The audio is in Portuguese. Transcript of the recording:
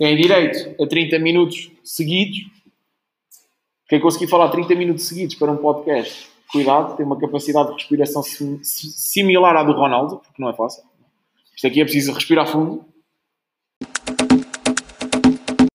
Tem direito a 30 minutos seguidos. Quem conseguir falar 30 minutos seguidos para um podcast, cuidado, tem uma capacidade de respiração similar à do Ronaldo, porque não é fácil. Isto aqui é preciso respirar fundo